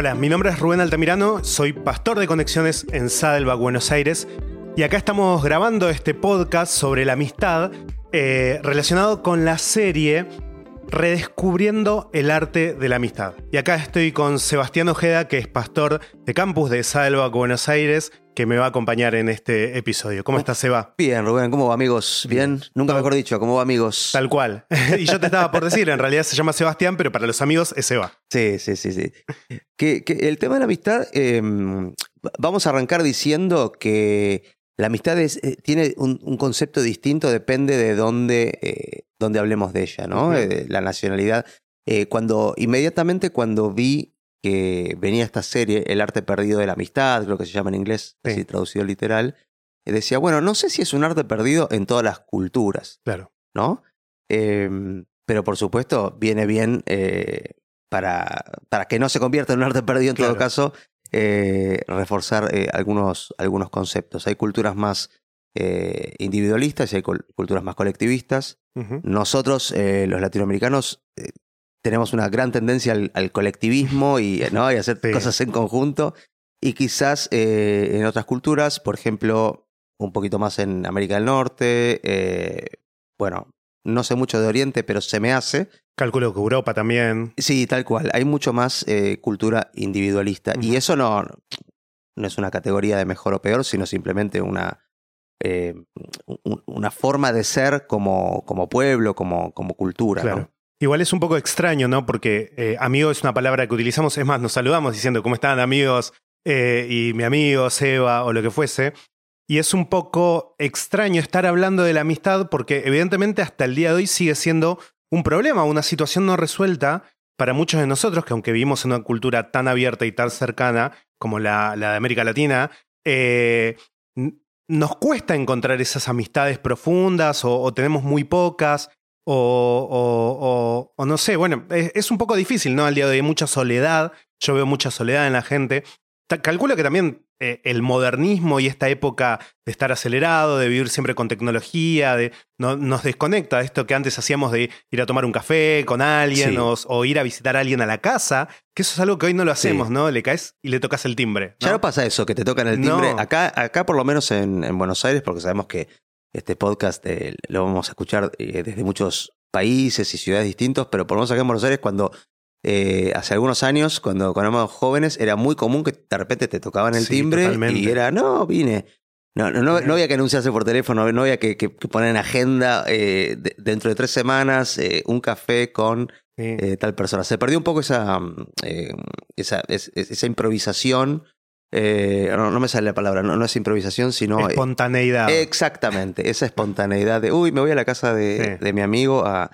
Hola, mi nombre es Rubén Altamirano, soy pastor de conexiones en Sadelba, Buenos Aires, y acá estamos grabando este podcast sobre la amistad eh, relacionado con la serie Redescubriendo el arte de la amistad. Y acá estoy con Sebastián Ojeda, que es pastor de campus de Sadelba, Buenos Aires, que me va a acompañar en este episodio. ¿Cómo estás, Seba? Bien, Rubén, ¿cómo va, amigos? ¿Bien? Nunca mejor dicho, ¿cómo va, amigos? Tal cual. y yo te estaba por decir, en realidad se llama Sebastián, pero para los amigos es Seba. Sí, sí, sí, sí. que, el tema de la amistad, em, vamos a arrancar diciendo que la amistad es, eh, tiene un, concepto distinto, depende de dónde, eh, dónde hablemos de ella, ¿no? Eh, la nacionalidad. cuando, inmediatamente cuando vi que venía esta serie, El arte perdido de la amistad, creo que se llama en inglés, así traducido literal, decía, bueno, no sé si es un arte perdido en todas las culturas. Claro. ¿No? Em, pero por supuesto, viene bien para, para que no se convierta en un arte perdido en todo caso, eh, reforzar eh, algunos, algunos conceptos. Hay culturas más eh, individualistas y hay culturas más colectivistas. Nosotros, los latinoamericanos, tenemos una gran tendencia al, colectivismo y, ¿no? y hacer cosas en conjunto. Y quizás en otras culturas, por ejemplo, un poquito más en América del Norte, bueno, no sé mucho de Oriente, pero se me hace. Calculo que Europa también. Sí, tal cual. Hay mucho más eh, cultura individualista. Y eso no, no es una categoría de mejor o peor, sino simplemente una, eh, una forma de ser como, como pueblo, como, como cultura. Claro. Igual es un poco extraño, ¿no? Porque eh, amigo es una palabra que utilizamos, es más, nos saludamos diciendo cómo están amigos y mi amigo Seba o lo que fuese. Y es un poco extraño estar hablando de la amistad porque evidentemente hasta el día de hoy sigue siendo un problema, una situación no resuelta para muchos de nosotros que aunque vivimos en una cultura tan abierta y tan cercana como la, de América Latina, eh, nos cuesta encontrar esas amistades profundas o, tenemos muy pocas o, no sé, bueno, es, es, un poco difícil, ¿no? Al día de hoy hay mucha soledad, yo veo mucha soledad en la gente. Calculo que también eh, el modernismo y esta época de estar acelerado, de vivir siempre con tecnología, de, no, nos desconecta de esto que antes hacíamos de ir a tomar un café con alguien o, ir a visitar a alguien a la casa, que eso es algo que hoy no lo hacemos, ¿no? Le caes y le tocas el timbre. Ya no pasa eso, que te tocan el timbre. Acá, acá, por lo menos en, Buenos Aires, porque sabemos que este podcast eh, lo vamos a escuchar eh, desde muchos países y ciudades distintos, pero por lo menos acá en Buenos Aires, cuando eh, hace algunos años, cuando, cuando éramos jóvenes, era muy común que de repente te tocaban el timbre y era, no, vine. No, no, no, había que anunciarse por teléfono, no había que, poner en agenda eh, dentro de tres semanas eh, un café con tal persona. Se perdió un poco esa, esa, esa, improvisación. No, no, me sale la palabra, no, es improvisación, sino. Espontaneidad. exactamente, esa espontaneidad de, uy, me voy a la casa de, de mi amigo a,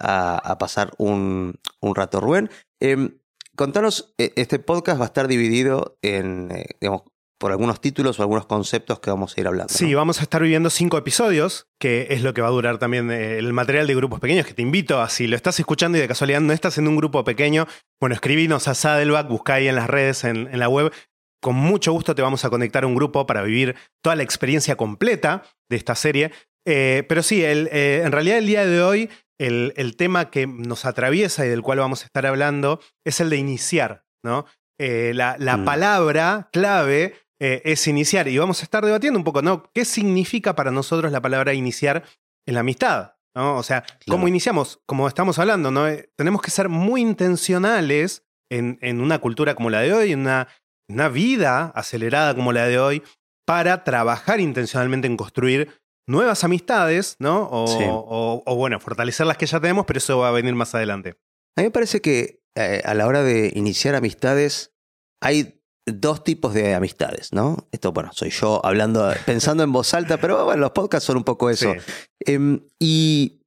a, pasar un, un, rato. Rubén, em, contanos, e, este podcast va a estar dividido en, eh, digamos, por algunos títulos o algunos conceptos que vamos a ir hablando. Sí, vamos a estar viviendo cinco episodios, que es lo que va a durar también eh, el material de grupos pequeños, que te invito a, si lo estás escuchando y de casualidad no estás en un grupo pequeño, bueno, escribinos a Saddleback, buscá ahí en las redes, en, en la web, con mucho gusto te vamos a conectar a un grupo para vivir toda la experiencia completa de esta serie. Eh, pero sí, el, en realidad el día de hoy el, tema que nos atraviesa y del cual vamos a estar hablando es el de iniciar, ¿no? Eh, la, mm. palabra clave eh, es iniciar y vamos a estar debatiendo un poco, ¿no? ¿Qué significa para nosotros la palabra iniciar en la amistad? ¿no? O sea, ¿cómo iniciamos? Como estamos hablando, ¿no? Eh, tenemos que ser muy intencionales en, en una cultura como la de hoy, en una, una vida acelerada como la de hoy, para trabajar intencionalmente en construir nuevas amistades, ¿no? O, o, bueno, fortalecer las que ya tenemos, pero eso va a venir más adelante. A mí me parece que eh, a la hora de iniciar amistades hay dos tipos de amistades, ¿no? Esto, bueno, soy yo hablando, pensando en voz alta, pero bueno, los podcasts son un poco eso. Em, y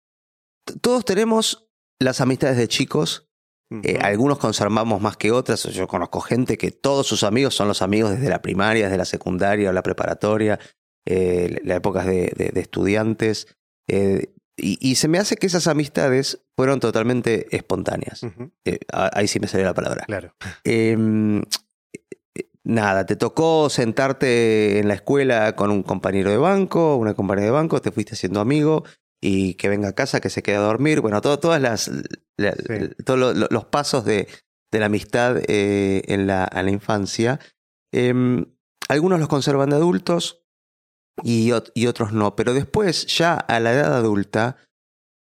todos tenemos las amistades de chicos. Eh, algunos conservamos más que otras. Yo conozco gente que todos sus amigos son los amigos desde la primaria, desde la secundaria o la preparatoria eh, las épocas de, de, estudiantes. Eh, y, se me hace que esas amistades fueron totalmente espontáneas. Eh, ahí sí me salió la palabra. Claro. Em, nada, te tocó sentarte en la escuela con un compañero de banco, una compañera de banco, te fuiste haciendo amigo y que venga a casa, que se quede a dormir. Bueno, todo, todas las, todos los pasos de, de la amistad eh, en, la, la infancia. Em, algunos los conservan de adultos y, y otros no, pero después, ya a la edad adulta,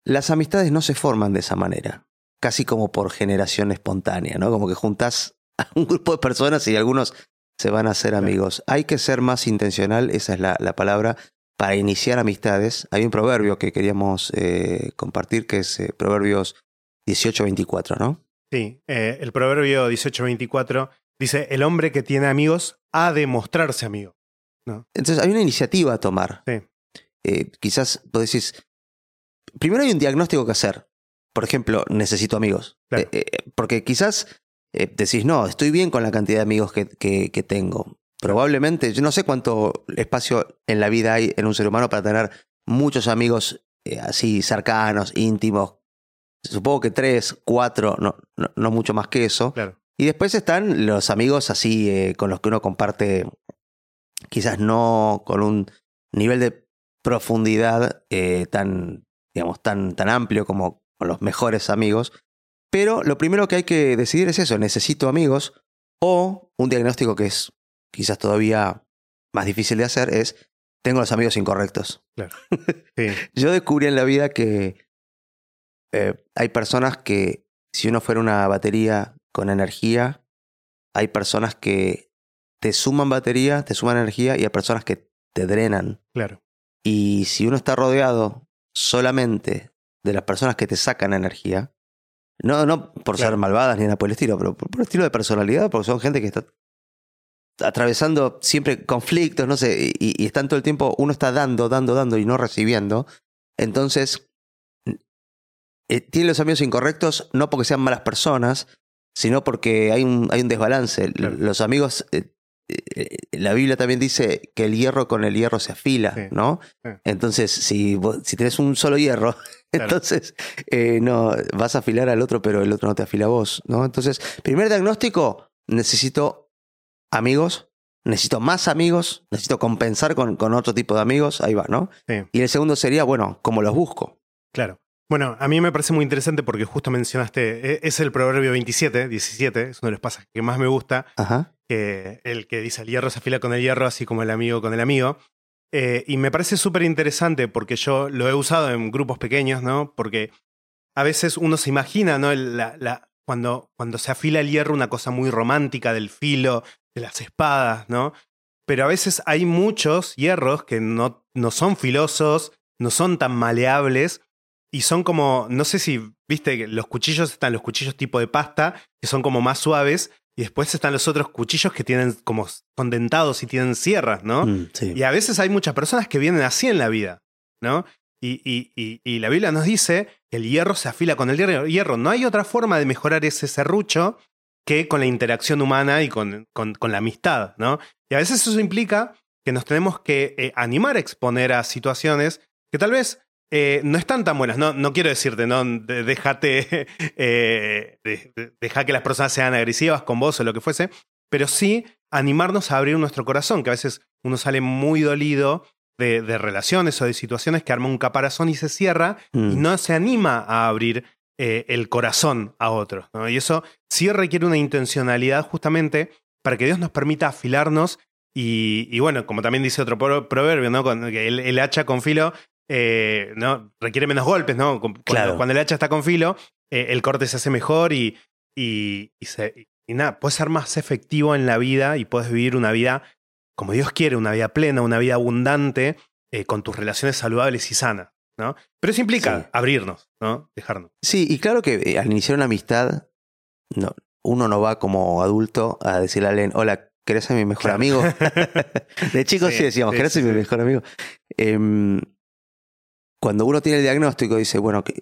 las amistades no se forman de esa manera, casi como por generación espontánea, ¿no? Como que juntas a un grupo de personas y algunos se van a hacer amigos. Hay que ser más intencional, esa es la, la palabra, para iniciar amistades. Hay un proverbio que queríamos eh, compartir que es eh, Proverbios 18-24, ¿no? Sí, eh, el proverbio 18-24 dice, el hombre que tiene amigos ha de mostrarse amigo. ¿no? Entonces hay una iniciativa a tomar. Sí. quizás vos decís, primero hay un diagnóstico que hacer. Por ejemplo, necesito amigos. Claro. porque quizás decís, no, estoy bien con la cantidad de amigos que, que, que tengo. Probablemente, yo no sé cuánto espacio en la vida hay en un ser humano para tener muchos amigos eh, así cercanos, íntimos. Supongo que tres, cuatro, no, no, no mucho más que eso. Claro. Y después están los amigos así eh, con los que uno comparte, quizás no con un nivel de profundidad eh, tan, digamos, tan, tan amplio como con los mejores amigos. Pero lo primero que hay que decidir es eso, necesito amigos o un diagnóstico que es quizás todavía más difícil de hacer, es tengo los amigos incorrectos. Claro. Sí. Yo descubrí en la vida que eh, hay personas que, si uno fuera una batería con energía, hay personas que te suman batería, te suman energía y hay personas que te drenan. Claro. Y si uno está rodeado solamente de las personas que te sacan energía, no, no por Claro. ser malvadas ni nada por el estilo, pero por, por estilo de personalidad, porque son gente que está atravesando siempre conflictos, no sé, y, y están todo el tiempo, uno está dando, dando, dando y no recibiendo. Entonces, eh, tiene los amigos incorrectos no porque sean malas personas, sino porque hay un, hay un desbalance. Claro. Los amigos, eh, eh, la Biblia también dice que el hierro con el hierro se afila, Sí. ¿no? Sí. Entonces, si, vos- si tenés un solo hierro, Claro. entonces no vas a afilar al otro, pero el otro no te afila a vos, ¿no? Entonces, primer diagnóstico, necesito amigos, necesito más amigos, necesito compensar con, con otro tipo de amigos, ahí va, ¿no? Sí. Y el segundo sería, bueno, ¿cómo los busco? Claro. Bueno, a mí me parece muy interesante porque justo mencionaste, e- es el proverbio 27, 17, es uno de los pasajes que más me gusta, Ajá. que el que dice el hierro se afila con el hierro, así como el amigo con el amigo. Eh, y me parece súper interesante porque yo lo he usado en grupos pequeños, ¿no? Porque a veces uno se imagina, ¿no? La- la- cuando, cuando se afila el hierro, una cosa muy romántica del filo, de las espadas, ¿no? Pero a veces hay muchos hierros que no, no son filosos, no son tan maleables y son como, no sé si, viste, que los cuchillos están los cuchillos tipo de pasta, que son como más suaves, y después están los otros cuchillos que tienen como son dentados y tienen sierras, ¿no? Mm, sí. Y a veces hay muchas personas que vienen así en la vida, ¿no? Y, y, y, y la Biblia nos dice que el hierro se afila con el hierro. hierro. No hay otra forma de mejorar ese serrucho que con la interacción humana y con, con, con la amistad, ¿no? Y a veces eso implica que nos tenemos que eh, animar a exponer a situaciones que tal vez eh, no están tan buenas. No, no quiero decirte, no, déjate, eh, de- de- deja que las personas sean agresivas con vos o lo que fuese, pero sí animarnos a abrir nuestro corazón, que a veces uno sale muy dolido de, de relaciones o de situaciones que arma un caparazón y se cierra y Mm. no se anima a abrir eh, el corazón a otros. ¿no? Y eso sí requiere una intencionalidad justamente para que Dios nos permita afilarnos y, y bueno, como también dice otro pro- proverbio, ¿no? Con, que el, el hacha con filo eh, ¿no? requiere menos golpes, ¿no? Cuando, Claro. cuando el hacha está con filo, eh, el corte se hace mejor y, y, y se- y nada, puedes ser más efectivo en la vida y puedes vivir una vida como Dios quiere, una vida plena, una vida abundante, eh, con tus relaciones saludables y sanas, ¿no? Pero eso implica Sí. abrirnos, ¿no? Dejarnos. Sí, y claro que eh, al iniciar una amistad, no, uno no va como adulto a decirle a alguien, hola, ¿querés ser mi mejor Claro. amigo? de chicos sí, Sí, decíamos, sí, ¿querés ser mi mejor amigo? Em, cuando uno tiene el diagnóstico, dice, bueno, que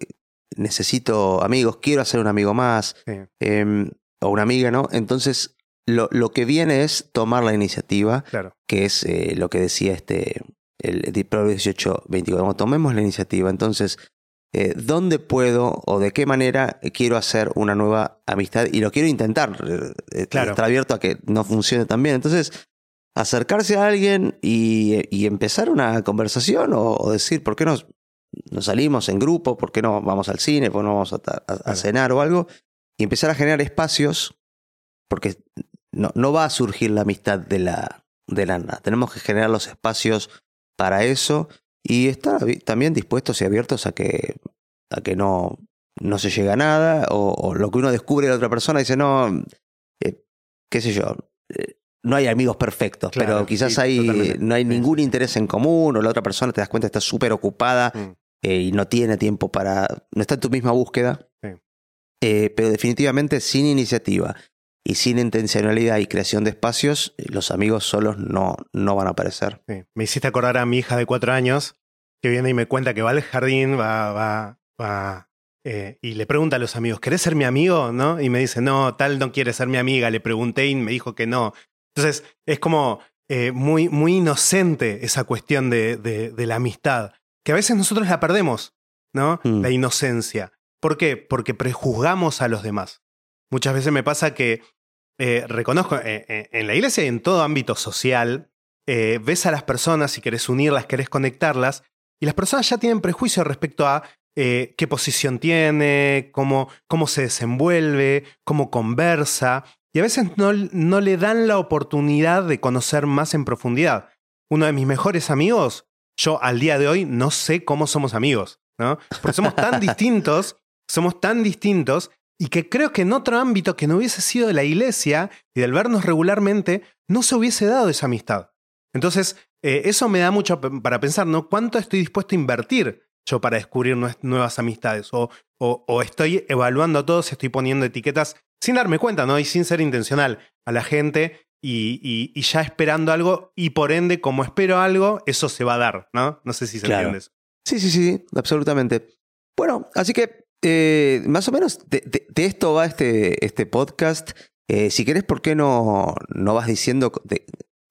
necesito amigos, quiero hacer un amigo más, em, o una amiga, ¿no? Entonces, lo, lo que viene es tomar la iniciativa, Claro. que es eh, lo que decía este, el, el Proverbio 18, 24. Bueno, tomemos la iniciativa. Entonces, eh, ¿dónde puedo o de qué manera quiero hacer una nueva amistad? Y lo quiero intentar. eh, eh, Claro. Estar abierto a que no funcione tan bien. Entonces, acercarse a alguien y, y empezar una conversación o, o decir, ¿por qué no nos salimos en grupo? ¿Por qué no vamos al cine? ¿Por qué no vamos a, ta- a- a Claro. cenar o algo? Y empezar a generar espacios porque no, no va a surgir la amistad de la, de la nada. Tenemos que generar los espacios para eso y estar también dispuestos y abiertos a que, a que no, no se llega a nada o, lo que uno descubre de la otra persona dice, no, eh, qué sé yo, eh, no hay amigos perfectos, pero quizás hay, no hay ningún interés en común o la otra persona te das cuenta está súper ocupada mm. eh, y no tiene tiempo para, no está en tu misma búsqueda. pero definitivamente sin iniciativa y sin intencionalidad y creación de espacios, los amigos solos no, no van a aparecer. Me hiciste acordar a mi hija de cuatro años que viene y me cuenta que va al jardín, va, va, va eh, y le pregunta a los amigos, ¿querés ser mi amigo? ¿No? Y me dice, no, tal no quiere ser mi amiga. Le pregunté y me dijo que no. Entonces, es como eh, muy, muy inocente esa cuestión de, de, la amistad, que a veces nosotros la perdemos, ¿no? Mm. La inocencia. ¿Por qué? Porque prejuzgamos a los demás. Muchas veces me pasa que eh, reconozco en la iglesia y en todo ámbito social, ves a las personas y querés unirlas, querés conectarlas, y las personas ya tienen prejuicio respecto a eh, qué posición tiene, cómo, cómo se desenvuelve, cómo conversa, y a veces no, no le dan la oportunidad de conocer más en profundidad. Uno de mis mejores amigos, yo al día de hoy no sé cómo somos amigos, ¿no? Porque somos tan distintos, somos tan distintos, y que creo que en otro ámbito que no hubiese sido de la iglesia y del vernos regularmente, no se hubiese dado esa amistad. Entonces, eh, eso me da mucho para pensar, ¿no? ¿Cuánto estoy dispuesto a invertir yo para descubrir nuevas amistades? O, o, estoy evaluando a todos, estoy poniendo etiquetas sin darme cuenta, ¿no? Y sin ser intencional a la gente y, y, ya esperando algo y por ende, como espero algo, eso se va a dar, ¿no? No sé si se entiende eso. Sí, sí, sí, absolutamente. Bueno, así que eh, más o menos de, esto va este, este podcast. Eh, si querés, ¿por qué no, no vas diciendo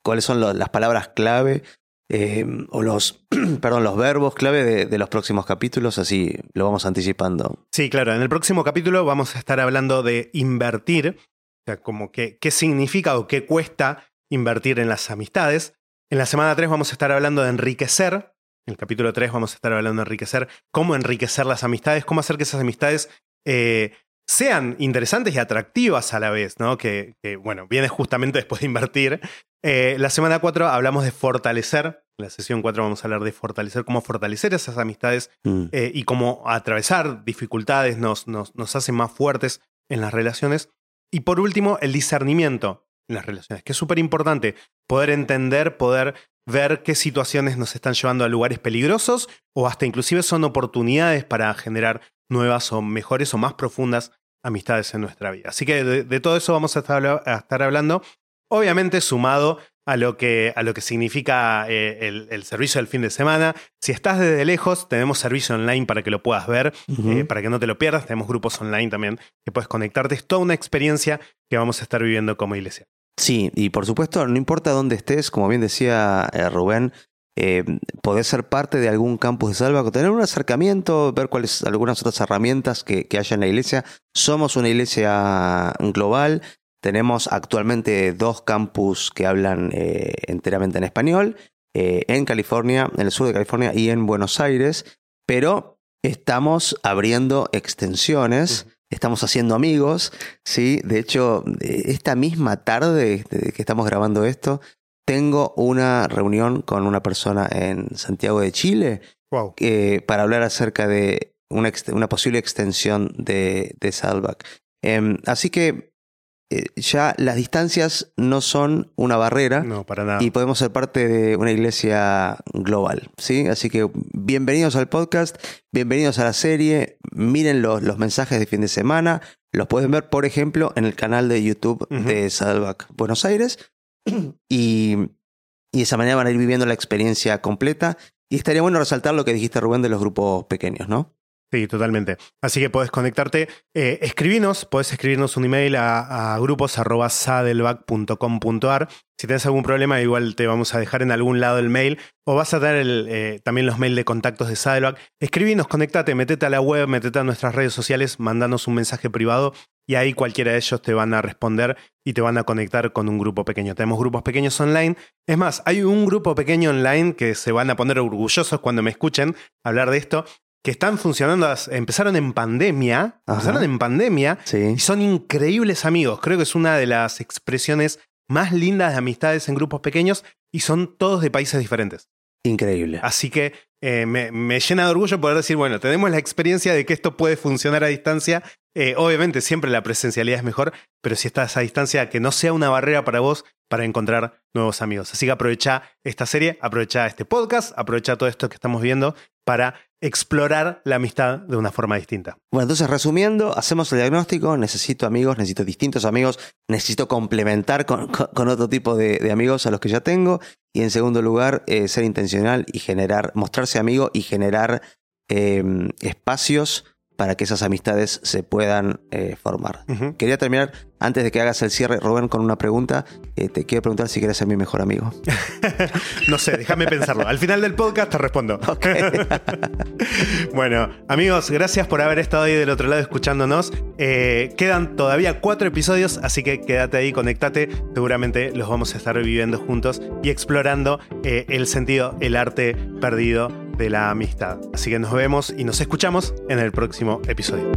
cuáles son las palabras clave Em, o los, perdón, los verbos clave de, los próximos capítulos, así lo vamos anticipando. Sí, claro, en el próximo capítulo vamos a estar hablando de invertir, o sea, como que, qué significa o qué cuesta invertir en las amistades. En la semana 3 vamos a estar hablando de enriquecer, en el capítulo 3 vamos a estar hablando de enriquecer, cómo enriquecer las amistades, cómo hacer que esas amistades eh, sean interesantes y atractivas a la vez, ¿no? Que, bueno, viene justamente después de invertir. Eh, la semana 4 hablamos de fortalecer. En la sesión 4 vamos a hablar de fortalecer, cómo fortalecer esas amistades mm. eh, y cómo atravesar dificultades nos, nos, nos hace más fuertes en las relaciones. Y por último, el discernimiento en las relaciones, que es súper importante. Poder entender, poder ver qué situaciones nos están llevando a lugares peligrosos o hasta inclusive son oportunidades para generar nuevas o mejores o más profundas amistades en nuestra vida. Así que de, todo eso vamos a estar, hablando, obviamente sumado a lo que, a lo que significa eh, el, servicio del fin de semana. Si estás desde lejos, tenemos servicio online para que lo puedas ver, eh, para que no te lo pierdas. Tenemos grupos online también que puedes conectarte. Es toda una experiencia que vamos a estar viviendo como iglesia. Sí, y por supuesto, no importa dónde estés, como bien decía eh, Rubén, eh, poder ser parte de algún campus de Salva, tener un acercamiento, ver cuáles algunas otras herramientas que, que haya en la iglesia. Somos una iglesia global, tenemos actualmente dos campus que hablan eh, enteramente en español, eh, en California, en el sur de California y en Buenos Aires, pero estamos abriendo extensiones. Estamos haciendo amigos, ¿sí? De hecho, esta misma tarde que estamos grabando esto, tengo una reunión con una persona en Santiago de Chile eh, para hablar acerca de una, una posible extensión de, de Salvac. Em, así que eh, ya las distancias no son una barrera no, para nada. y podemos ser parte de una iglesia global. ¿sí? Así que bienvenidos al podcast, bienvenidos a la serie, miren los, los mensajes de fin de semana, los pueden ver, por ejemplo, en el canal de YouTube de Salvac Buenos Aires y, y de esa manera van a ir viviendo la experiencia completa. Y estaría bueno resaltar lo que dijiste, Rubén, de los grupos pequeños, ¿no? Sí, totalmente. Así que puedes conectarte, eh, escribinos, puedes escribirnos un email a, a grupos.sadelback.com.ar. Si tienes algún problema, igual te vamos a dejar en algún lado el mail o vas a tener eh, también los mails de contactos de Sadelback. Escribinos, conectate, metete a la web, metete a nuestras redes sociales, mandanos un mensaje privado y ahí cualquiera de ellos te van a responder y te van a conectar con un grupo pequeño. Tenemos grupos pequeños online. Es más, hay un grupo pequeño online que se van a poner orgullosos cuando me escuchen hablar de esto, que están funcionando, empezaron en pandemia, empezaron en pandemia y son increíbles amigos. Creo que es una de las expresiones más lindas de amistades en grupos pequeños y son todos de países diferentes. Increíble. Así que eh, me, llena de orgullo poder decir, bueno, tenemos la experiencia de que esto puede funcionar a distancia. Eh, obviamente siempre la presencialidad es mejor, pero si estás a distancia, que no sea una barrera para vos para encontrar nuevos amigos. Así que aprovecha esta serie, aprovecha este podcast, aprovecha todo esto que estamos viendo para explorar la amistad de una forma distinta. Bueno, entonces resumiendo, hacemos el diagnóstico, necesito amigos, necesito distintos amigos, necesito complementar con, otro tipo de, amigos a los que ya tengo. Y en segundo lugar, eh, ser intencional y generar, mostrarse amigo y generar em, espacios para que esas amistades se puedan eh, formar. Quería terminar, antes de que hagas el cierre, Rubén, con una pregunta. Eh, te quiero preguntar si quieres ser mi mejor amigo. no sé, déjame pensarlo. Al final del podcast te respondo. bueno, amigos, gracias por haber estado ahí del otro lado escuchándonos. Eh, quedan todavía cuatro episodios, así que quédate ahí, conectate. Seguramente los vamos a estar viviendo juntos y explorando el sentido, el arte perdido de la amistad. Así que nos vemos y nos escuchamos en el próximo episodio.